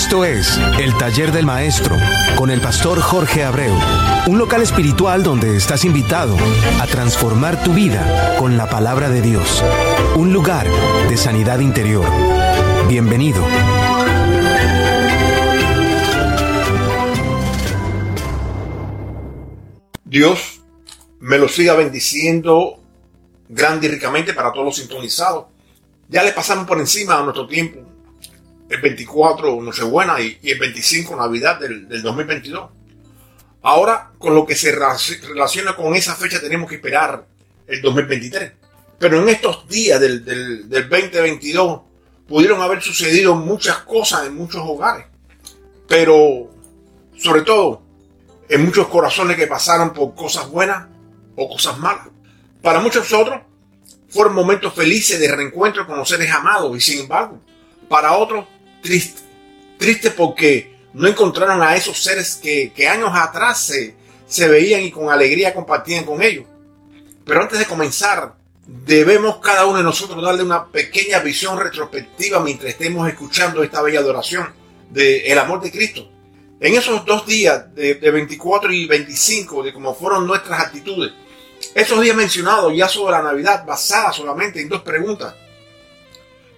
Esto es El Taller del Maestro con el pastor Jorge Abreu, un local espiritual donde estás invitado a transformar tu vida con la palabra de Dios, un lugar de sanidad interior. Bienvenido. Dios me lo siga bendiciendo grande y ricamente para todos los sintonizados. Ya le pasamos por encima a nuestro tiempo el 24 Nochebuena y, y el 25 Navidad del, del 2022. Ahora, con lo que se relaciona con esa fecha, tenemos que esperar el 2023. Pero en estos días del, del, del 2022 pudieron haber sucedido muchas cosas en muchos hogares. Pero, sobre todo, en muchos corazones que pasaron por cosas buenas o cosas malas. Para muchos otros, fueron momentos felices de reencuentro con los seres amados y sin embargo, para otros, triste. Triste porque no encontraron a esos seres que, que años atrás se, se veían y con alegría compartían con ellos. Pero antes de comenzar, debemos cada uno de nosotros darle una pequeña visión retrospectiva mientras estemos escuchando esta bella adoración del el amor de Cristo. En esos dos días de, de 24 y 25, de cómo fueron nuestras actitudes, esos días mencionados ya sobre la Navidad, basadas solamente en dos preguntas.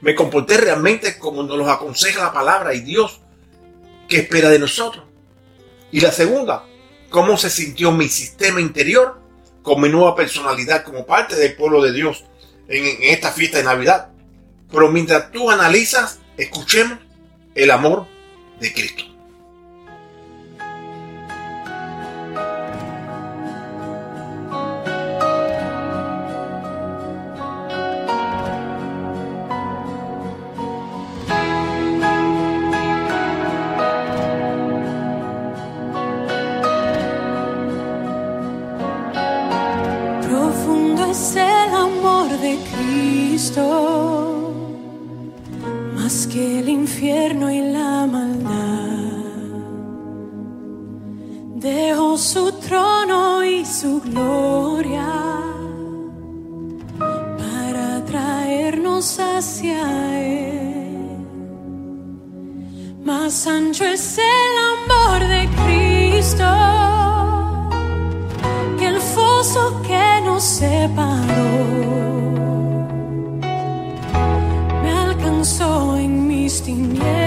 ¿Me comporté realmente como nos los aconseja la palabra y Dios que espera de nosotros? Y la segunda, ¿cómo se sintió mi sistema interior con mi nueva personalidad como parte del pueblo de Dios en, en esta fiesta de Navidad? Pero mientras tú analizas, escuchemos el amor de Cristo. Más que el infierno y la maldad. Dejó su trono y su gloria para traernos hacia Él. Más ancho es el amor de Cristo que el foso que nos separó en mis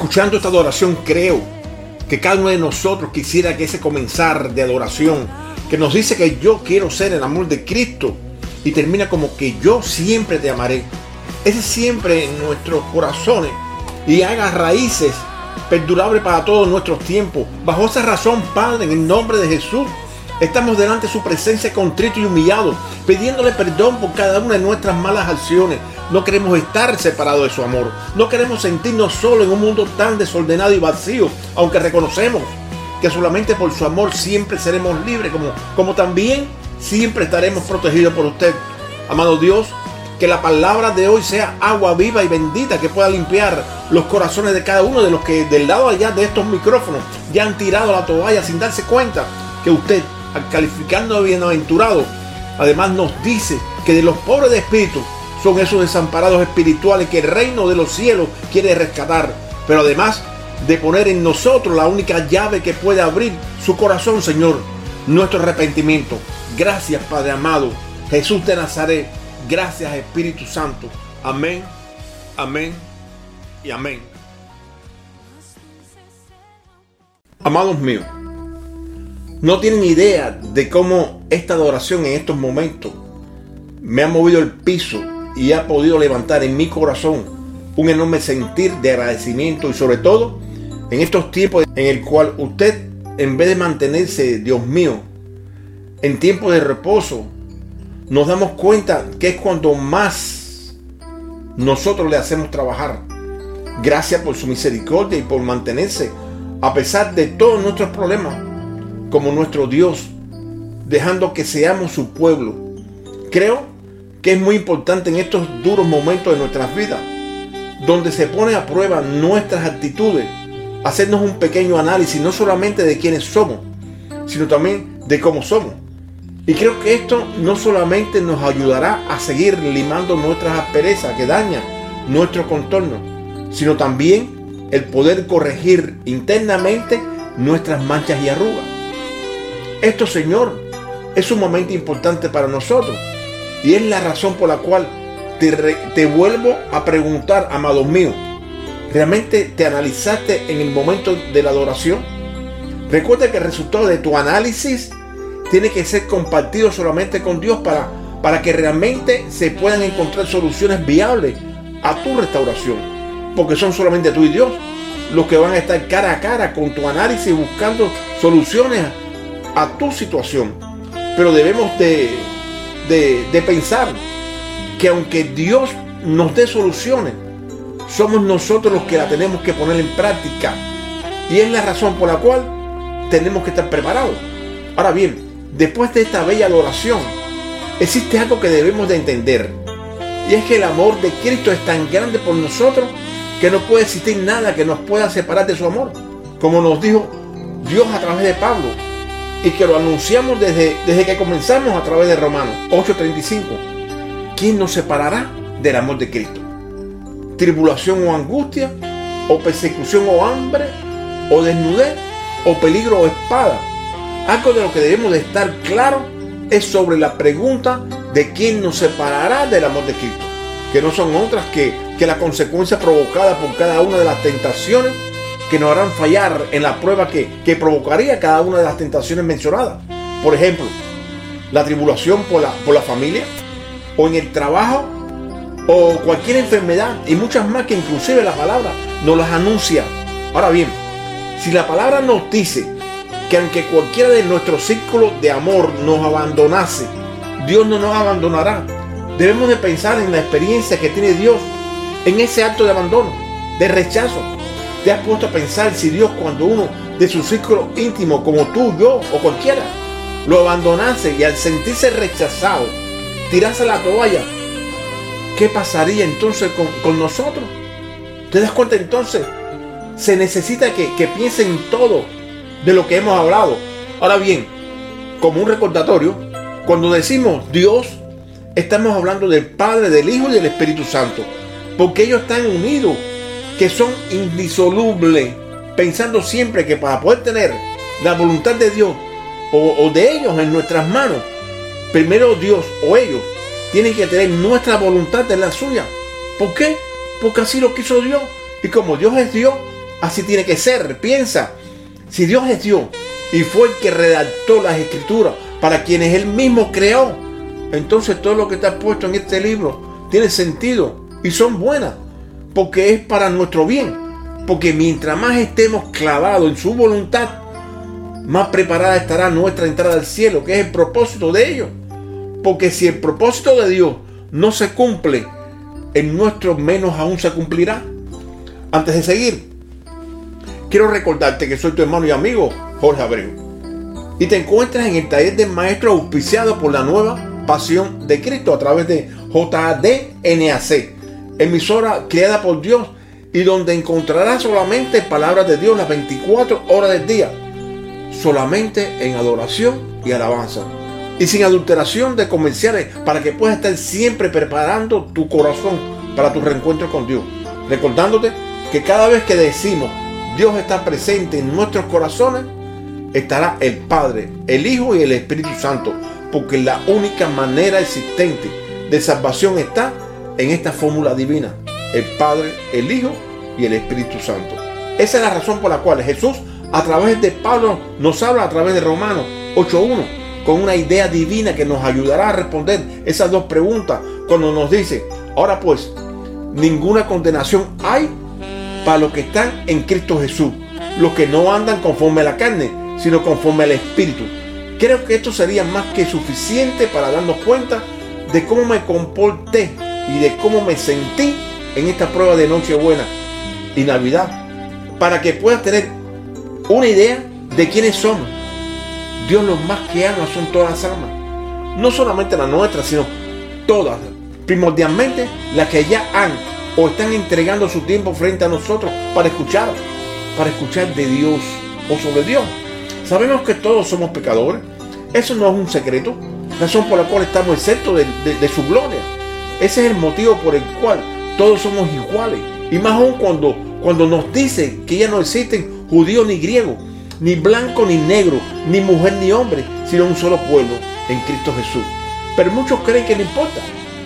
Escuchando esta adoración creo que cada uno de nosotros quisiera que ese comenzar de adoración que nos dice que yo quiero ser el amor de Cristo y termina como que yo siempre te amaré. Ese siempre en nuestros corazones y haga raíces perdurables para todos nuestros tiempos. Bajo esa razón, Padre, en el nombre de Jesús, estamos delante de su presencia contrito y humillado, pidiéndole perdón por cada una de nuestras malas acciones. No queremos estar separados de su amor. No queremos sentirnos solos en un mundo tan desordenado y vacío, aunque reconocemos que solamente por su amor siempre seremos libres, como, como también siempre estaremos protegidos por usted. Amado Dios, que la palabra de hoy sea agua viva y bendita que pueda limpiar los corazones de cada uno de los que del lado allá de estos micrófonos ya han tirado la toalla sin darse cuenta que usted, al calificarnos de bienaventurado, además nos dice que de los pobres de espíritu son esos desamparados espirituales que el reino de los cielos quiere rescatar, pero además de poner en nosotros la única llave que puede abrir su corazón, Señor, nuestro arrepentimiento. Gracias, Padre amado, Jesús de Nazaret, gracias Espíritu Santo. Amén, amén y amén. Amados míos, no tienen idea de cómo esta adoración en estos momentos me ha movido el piso y ha podido levantar en mi corazón un enorme sentir de agradecimiento y sobre todo en estos tiempos en el cual usted en vez de mantenerse, Dios mío, en tiempo de reposo, nos damos cuenta que es cuando más nosotros le hacemos trabajar. Gracias por su misericordia y por mantenerse a pesar de todos nuestros problemas como nuestro Dios, dejando que seamos su pueblo. Creo que es muy importante en estos duros momentos de nuestras vidas, donde se pone a prueba nuestras actitudes, hacernos un pequeño análisis no solamente de quiénes somos, sino también de cómo somos. Y creo que esto no solamente nos ayudará a seguir limando nuestras asperezas que dañan nuestro contorno, sino también el poder corregir internamente nuestras manchas y arrugas. Esto, Señor, es sumamente importante para nosotros y es la razón por la cual te, te vuelvo a preguntar, amado mío, ¿realmente te analizaste en el momento de la adoración? Recuerda que el resultado de tu análisis tiene que ser compartido solamente con Dios para, para que realmente se puedan encontrar soluciones viables a tu restauración. Porque son solamente tú y Dios los que van a estar cara a cara con tu análisis buscando soluciones a tu situación. Pero debemos de, de, pensar que aunque Dios nos dé soluciones, somos nosotros los que la tenemos que poner en práctica. Y es la razón por la cual tenemos que estar preparados. Ahora bien, después de esta bella adoración, existe algo que debemos de entender. Y es que el amor de Cristo es tan grande por nosotros que no puede existir nada que nos pueda separar de su amor. Como nos dijo Dios a través de Pablo. Y que lo anunciamos desde, desde que comenzamos a través de Romanos 8:35. ¿Quién nos separará del amor de Cristo? ¿Tribulación o angustia? ¿O persecución o hambre? ¿O desnudez? ¿O peligro o espada? Algo de lo que debemos de estar claro es sobre la pregunta de quién nos separará del amor de Cristo, que no son otras que, que la consecuencia provocada por cada una de las tentaciones que nos harán fallar en la prueba que, que provocaría cada una de las tentaciones mencionadas. Por ejemplo, la tribulación por la, por la familia, o en el trabajo, o cualquier enfermedad, y muchas más que inclusive la palabra nos las anuncia. Ahora bien, si la palabra nos dice que aunque cualquiera de nuestros círculos de amor nos abandonase, Dios no nos abandonará. Debemos de pensar en la experiencia que tiene Dios en ese acto de abandono, de rechazo. ¿Te has puesto a pensar si Dios cuando uno de sus círculos íntimos, como tú, yo o cualquiera, lo abandonase y al sentirse rechazado, tirase la toalla, ¿qué pasaría entonces con, nosotros? ¿Te das cuenta entonces? Se necesita que, que piensen todo de lo que hemos hablado. Ahora bien, como un recordatorio, cuando decimos Dios, estamos hablando del Padre, del Hijo y del Espíritu Santo, porque ellos están unidos, que son indisolubles, pensando siempre que para poder tener la voluntad de Dios o, de ellos en nuestras manos, primero Dios o ellos tienen que tener nuestra voluntad en la suya. ¿Por qué? Porque así lo quiso Dios. Y como Dios es Dios, así tiene que ser. Piensa, si Dios es Dios y fue el que redactó las escrituras para quienes Él mismo creó, entonces todo lo que está puesto en este libro tiene sentido y son buenas, porque es para nuestro bien. Porque mientras más estemos clavados en su voluntad, más preparada estará nuestra entrada al cielo, que es el propósito de ellos. Porque si el propósito de Dios no se cumple, en nuestro menos aún se cumplirá. Antes de seguir, Quiero recordarte que soy tu hermano y amigo Jorge Abreu. Y te encuentras en el taller del maestro auspiciado por la nueva Pasión de Cristo a través de JDNAC, emisora creada por Dios y donde encontrarás solamente palabras de Dios las 24 horas del día, solamente en adoración y alabanza. Y sin adulteración de comerciales para que puedas estar siempre preparando tu corazón para tu reencuentro con Dios. Recordándote que cada vez que decimos Dios está presente en nuestros corazones, estará el Padre, el Hijo y el Espíritu Santo, porque la única manera existente de salvación está en esta fórmula divina, el Padre, el Hijo y el Espíritu Santo. Esa es la razón por la cual Jesús a través de Pablo nos habla a través de Romanos 8.1 con una idea divina que nos ayudará a responder esas dos preguntas cuando nos dice, ahora pues, ninguna condenación hay para los que están en Cristo Jesús, los que no andan conforme a la carne, sino conforme al Espíritu. Creo que esto sería más que suficiente para darnos cuenta de cómo me comporté y de cómo me sentí en esta prueba de Nochebuena y Navidad, para que puedas tener una idea de quiénes somos. Dios los más que ama son todas las almas, no solamente las nuestras, sino todas, primordialmente las que ya han o están entregando su tiempo frente a nosotros para escuchar, para escuchar de Dios o sobre Dios. Sabemos que todos somos pecadores, eso no es un secreto, razón por la cual estamos exentos de, de su gloria. Ese es el motivo por el cual todos somos iguales. Y más aún cuando, cuando nos dice que ya no existen judíos ni griegos, ni blanco ni negro, ni mujer ni hombre, sino un solo pueblo en Cristo Jesús. Pero muchos creen que no importa.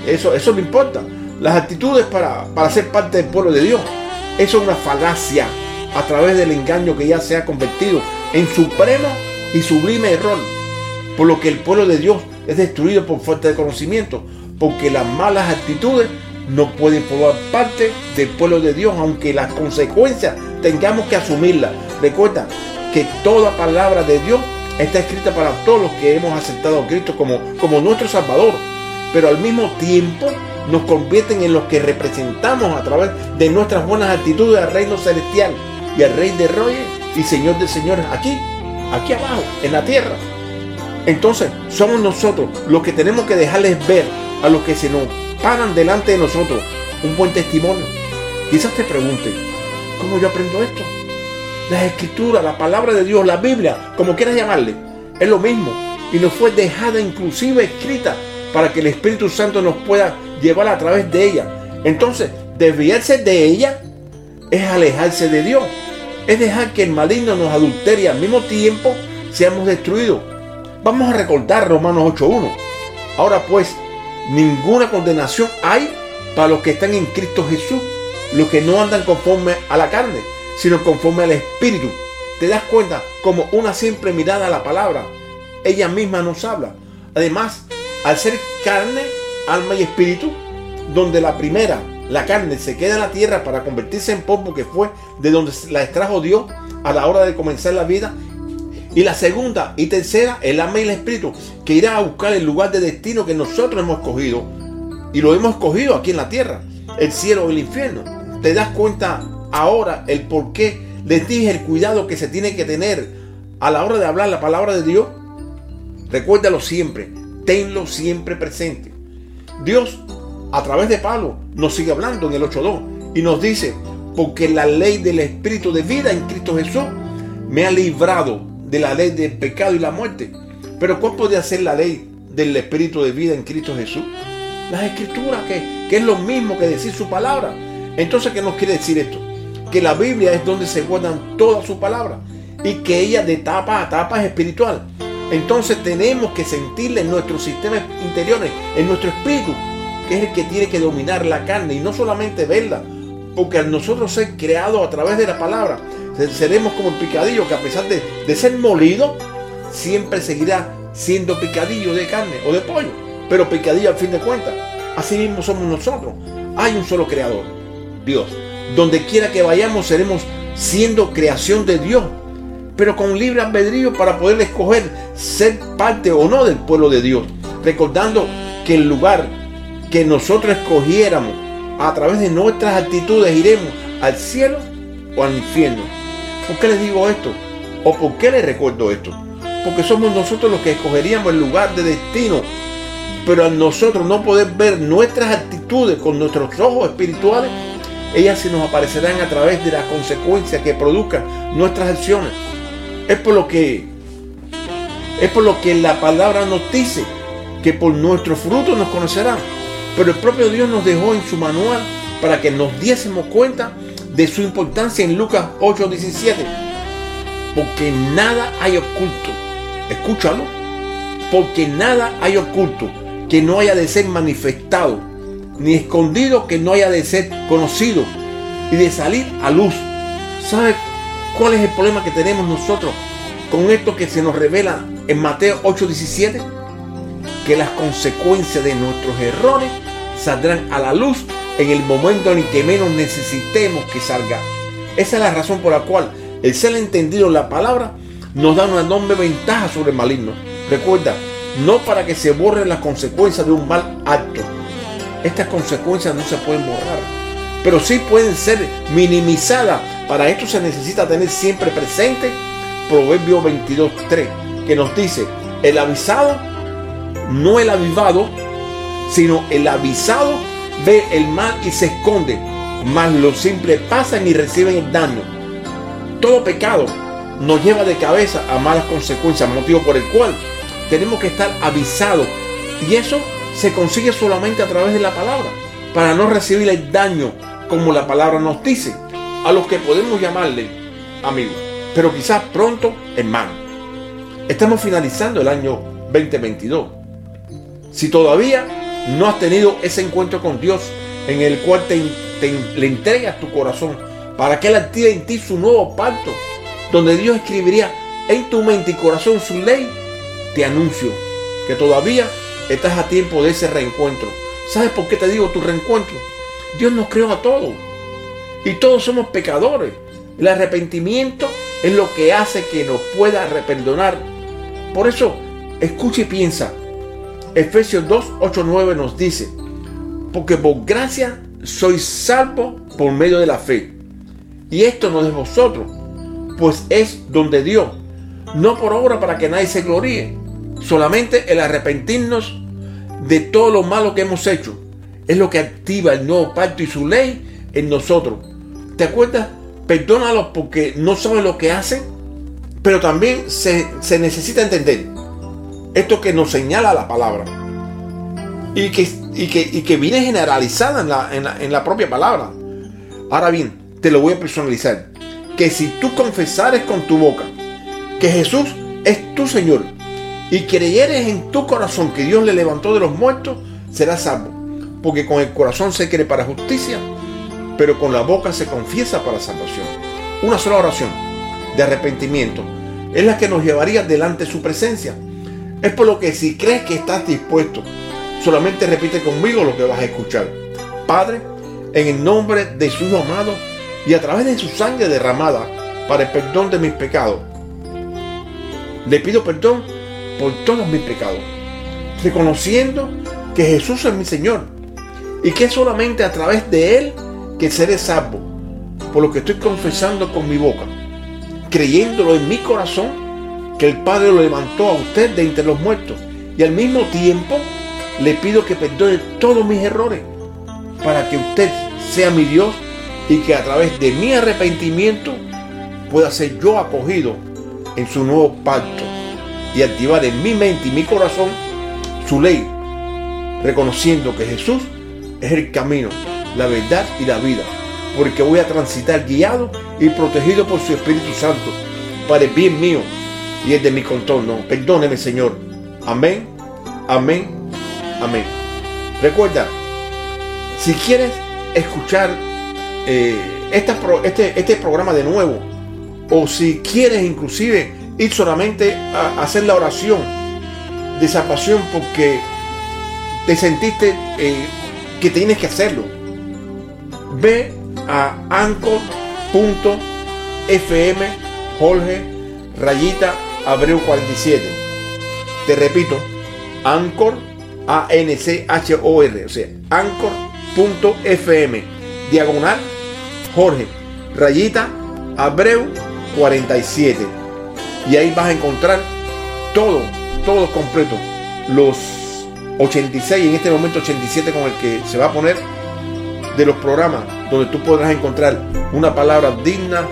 Eso, eso no importa. Las actitudes para, para ser parte del pueblo de Dios. Eso es una falacia a través del engaño que ya se ha convertido en supremo y sublime error. Por lo que el pueblo de Dios es destruido por falta de conocimiento. Porque las malas actitudes no pueden formar parte del pueblo de Dios, aunque las consecuencias tengamos que asumirlas. Recuerda que toda palabra de Dios está escrita para todos los que hemos aceptado a Cristo como, como nuestro Salvador. Pero al mismo tiempo nos convierten en los que representamos a través de nuestras buenas actitudes al reino celestial y al Rey de Reyes y Señor de Señores aquí, aquí abajo, en la tierra. Entonces, somos nosotros los que tenemos que dejarles ver a los que se nos pagan delante de nosotros un buen testimonio. Quizás te pregunte, ¿cómo yo aprendo esto? La escritura, la palabra de Dios, la Biblia, como quieras llamarle, es lo mismo. Y nos fue dejada inclusive escrita para que el Espíritu Santo nos pueda llevar a través de ella. Entonces, desviarse de ella es alejarse de Dios. Es dejar que el maligno nos adultere y al mismo tiempo seamos destruidos. Vamos a recordar Romanos 8.1. Ahora pues, ninguna condenación hay para los que están en Cristo Jesús, los que no andan conforme a la carne, sino conforme al Espíritu. Te das cuenta como una simple mirada a la palabra, ella misma nos habla. Además, al ser carne, alma y espíritu, donde la primera, la carne, se queda en la tierra para convertirse en polvo que fue de donde la extrajo Dios a la hora de comenzar la vida. Y la segunda y tercera, el alma y el espíritu, que irá a buscar el lugar de destino que nosotros hemos cogido. Y lo hemos cogido aquí en la tierra, el cielo o el infierno. ¿Te das cuenta ahora el por qué les dije el cuidado que se tiene que tener a la hora de hablar la palabra de Dios? Recuérdalo siempre, tenlo siempre presente. Dios, a través de Pablo, nos sigue hablando en el 8.2 y nos dice, porque la ley del Espíritu de vida en Cristo Jesús me ha librado de la ley del pecado y la muerte. Pero ¿cuál puede hacer la ley del Espíritu de vida en Cristo Jesús? Las escrituras, que, que es lo mismo que decir su palabra. Entonces, ¿qué nos quiere decir esto? Que la Biblia es donde se guardan todas sus palabras y que ella de etapa a etapa es espiritual. Entonces tenemos que sentirle en nuestros sistemas interiores, en nuestro espíritu, que es el que tiene que dominar la carne y no solamente verla, porque al nosotros ser creados a través de la palabra, seremos como el picadillo que a pesar de, de ser molido, siempre seguirá siendo picadillo de carne o de pollo, pero picadillo al fin de cuentas. Así mismo somos nosotros. Hay un solo creador, Dios. Donde quiera que vayamos seremos siendo creación de Dios, pero con libre albedrío para poder escoger ser parte o no del pueblo de Dios, recordando que el lugar que nosotros escogiéramos a través de nuestras actitudes iremos al cielo o al infierno. ¿Por qué les digo esto? ¿O por qué les recuerdo esto? Porque somos nosotros los que escogeríamos el lugar de destino. Pero al nosotros no poder ver nuestras actitudes con nuestros ojos espirituales, ellas se nos aparecerán a través de las consecuencias que produzcan nuestras acciones. Es por lo que es por lo que la palabra nos dice que por nuestros frutos nos conocerán. Pero el propio Dios nos dejó en su manual para que nos diésemos cuenta de su importancia en Lucas 8:17. Porque nada hay oculto. Escúchalo. porque nada hay oculto que no haya de ser manifestado, ni escondido que no haya de ser conocido y de salir a luz. ¿Sabe cuál es el problema que tenemos nosotros con esto que se nos revela en Mateo 8:17? Que las consecuencias de nuestros errores saldrán a la luz en el momento en que menos necesitemos que salga. Esa es la razón por la cual el ser entendido en la palabra nos da una enorme ventaja sobre el maligno. Recuerda, no para que se borren las consecuencias de un mal acto. Estas consecuencias no se pueden borrar, pero sí pueden ser minimizadas. Para esto se necesita tener siempre presente Proverbio 22.3, que nos dice, el avisado, no el avivado, sino el avisado ve el mal y se esconde, mas los simples pasan y reciben el daño. Todo pecado nos lleva de cabeza a malas consecuencias, motivo por el cual tenemos que estar avisados. Y eso se consigue solamente a través de la palabra, para no recibir el daño como la palabra nos dice, a los que podemos llamarle amigos, pero quizás pronto hermano. Estamos finalizando el año 2022. Si todavía no has tenido ese encuentro con Dios en el cual te, le entregas tu corazón para que Él active en ti su nuevo pacto, donde Dios escribiría en tu mente y corazón su ley, te anuncio que todavía estás a tiempo de ese reencuentro. ¿Sabes por qué te digo tu reencuentro? Dios nos creó a todos y todos somos pecadores. El arrepentimiento es lo que hace que nos pueda reperdonar. Por eso, escucha y piensa. Efesios 2, 8, 9 nos dice, porque por gracia sois salvos por medio de la fe. Y esto no es vosotros, pues es donde Dios, no por obra para que nadie se gloríe, solamente el arrepentirnos de todo lo malo que hemos hecho. Es lo que activa el nuevo pacto y su ley en nosotros. ¿Te acuerdas? Perdónalos porque no saben lo que hacen. Pero también se, necesita entender esto que nos señala la palabra. Y que, viene generalizada en la, en, la, en la propia palabra. Ahora bien, te lo voy a personalizar. Que si tú confesares con tu boca que Jesús es tu Señor y creyeres en tu corazón que Dios le levantó de los muertos, serás salvo. Porque con el corazón se cree para justicia, pero con la boca se confiesa para salvación. Una sola oración de arrepentimiento es la que nos llevaría delante de su presencia. Es por lo que si crees que estás dispuesto, solamente repite conmigo lo que vas a escuchar. Padre, en el nombre de su amado y a través de su sangre derramada para el perdón de mis pecados, le pido perdón por todos mis pecados, reconociendo que Jesús es mi Señor y que es solamente a través de Él que seré salvo, por lo que estoy confesando con mi boca, creyéndolo en mi corazón, que el Padre lo levantó a usted de entre los muertos. Y al mismo tiempo le pido que perdone todos mis errores para que usted sea mi Dios y que a través de mi arrepentimiento pueda ser yo acogido en su nuevo pacto y activar en mi mente y mi corazón su ley, reconociendo que Jesús es el camino, la verdad y la vida, porque voy a transitar guiado y protegido por su Espíritu Santo para el bien mío y el de mi contorno. Perdóneme, Señor. Amén, amén, amén. Recuerda, si quieres escuchar eh, este, este programa de nuevo, o si quieres inclusive ir solamente a hacer la oración de salvación porque te sentiste eh, que tienes que hacerlo. Ve a anchor.fm Jorge Rayita Abreu 47. Te repito, Anchor A N C H O R, o sea, anchor.fm diagonal Jorge Rayita Abreu 47. Y ahí vas a encontrar todo, todo completo. Los 86, en este momento 87 con el que se va a poner de los programas donde tú podrás encontrar una palabra digna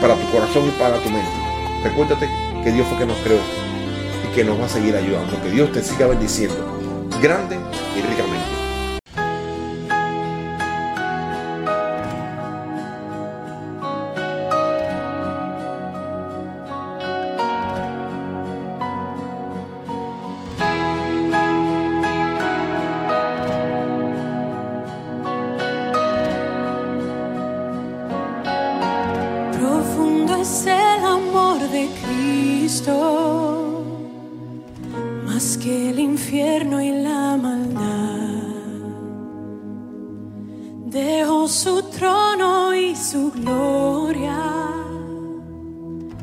para tu corazón y para tu mente. Recuérdate que Dios fue que nos creó y que nos va a seguir ayudando. Que Dios te siga bendiciendo grande y ricamente. infierno y la maldad. Dejó su trono y su gloria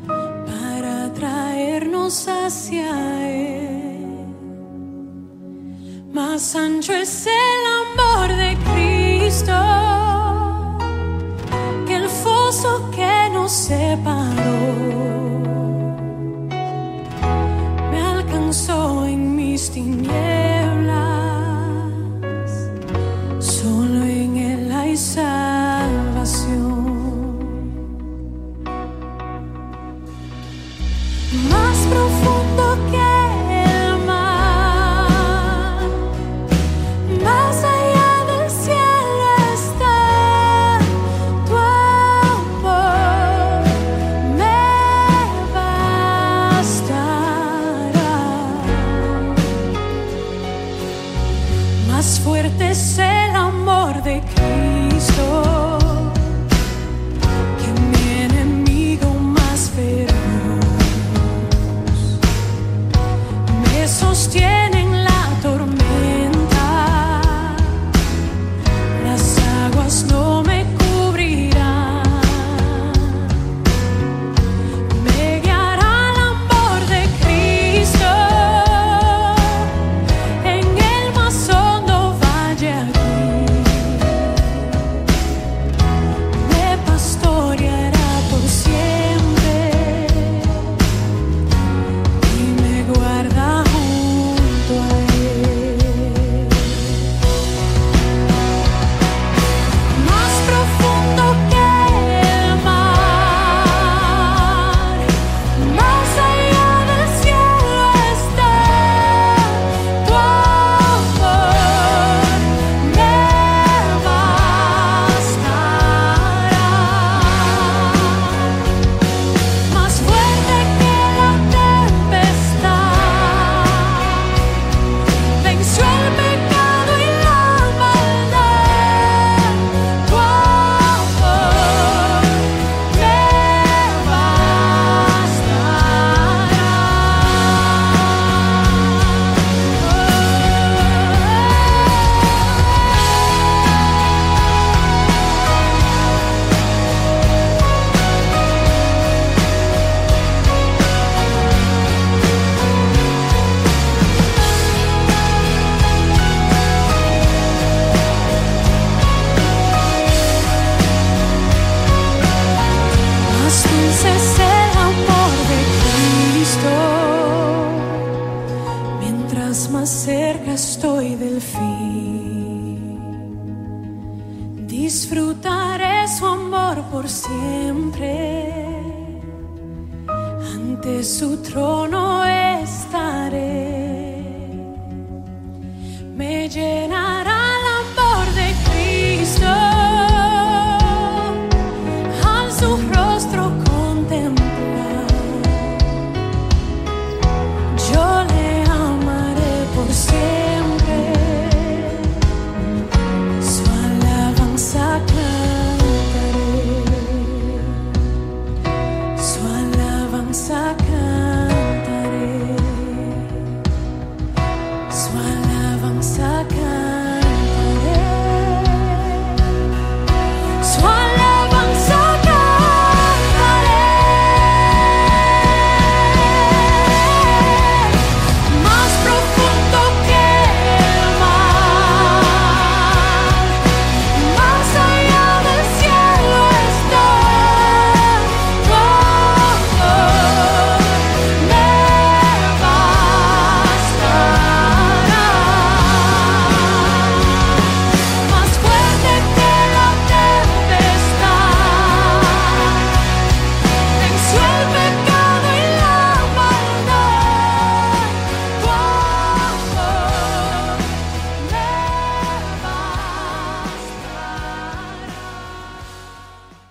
para traernos hacia él. Más ancho es Disfrutaré su amor por siempre. Ante su trono estaré. Me llevaré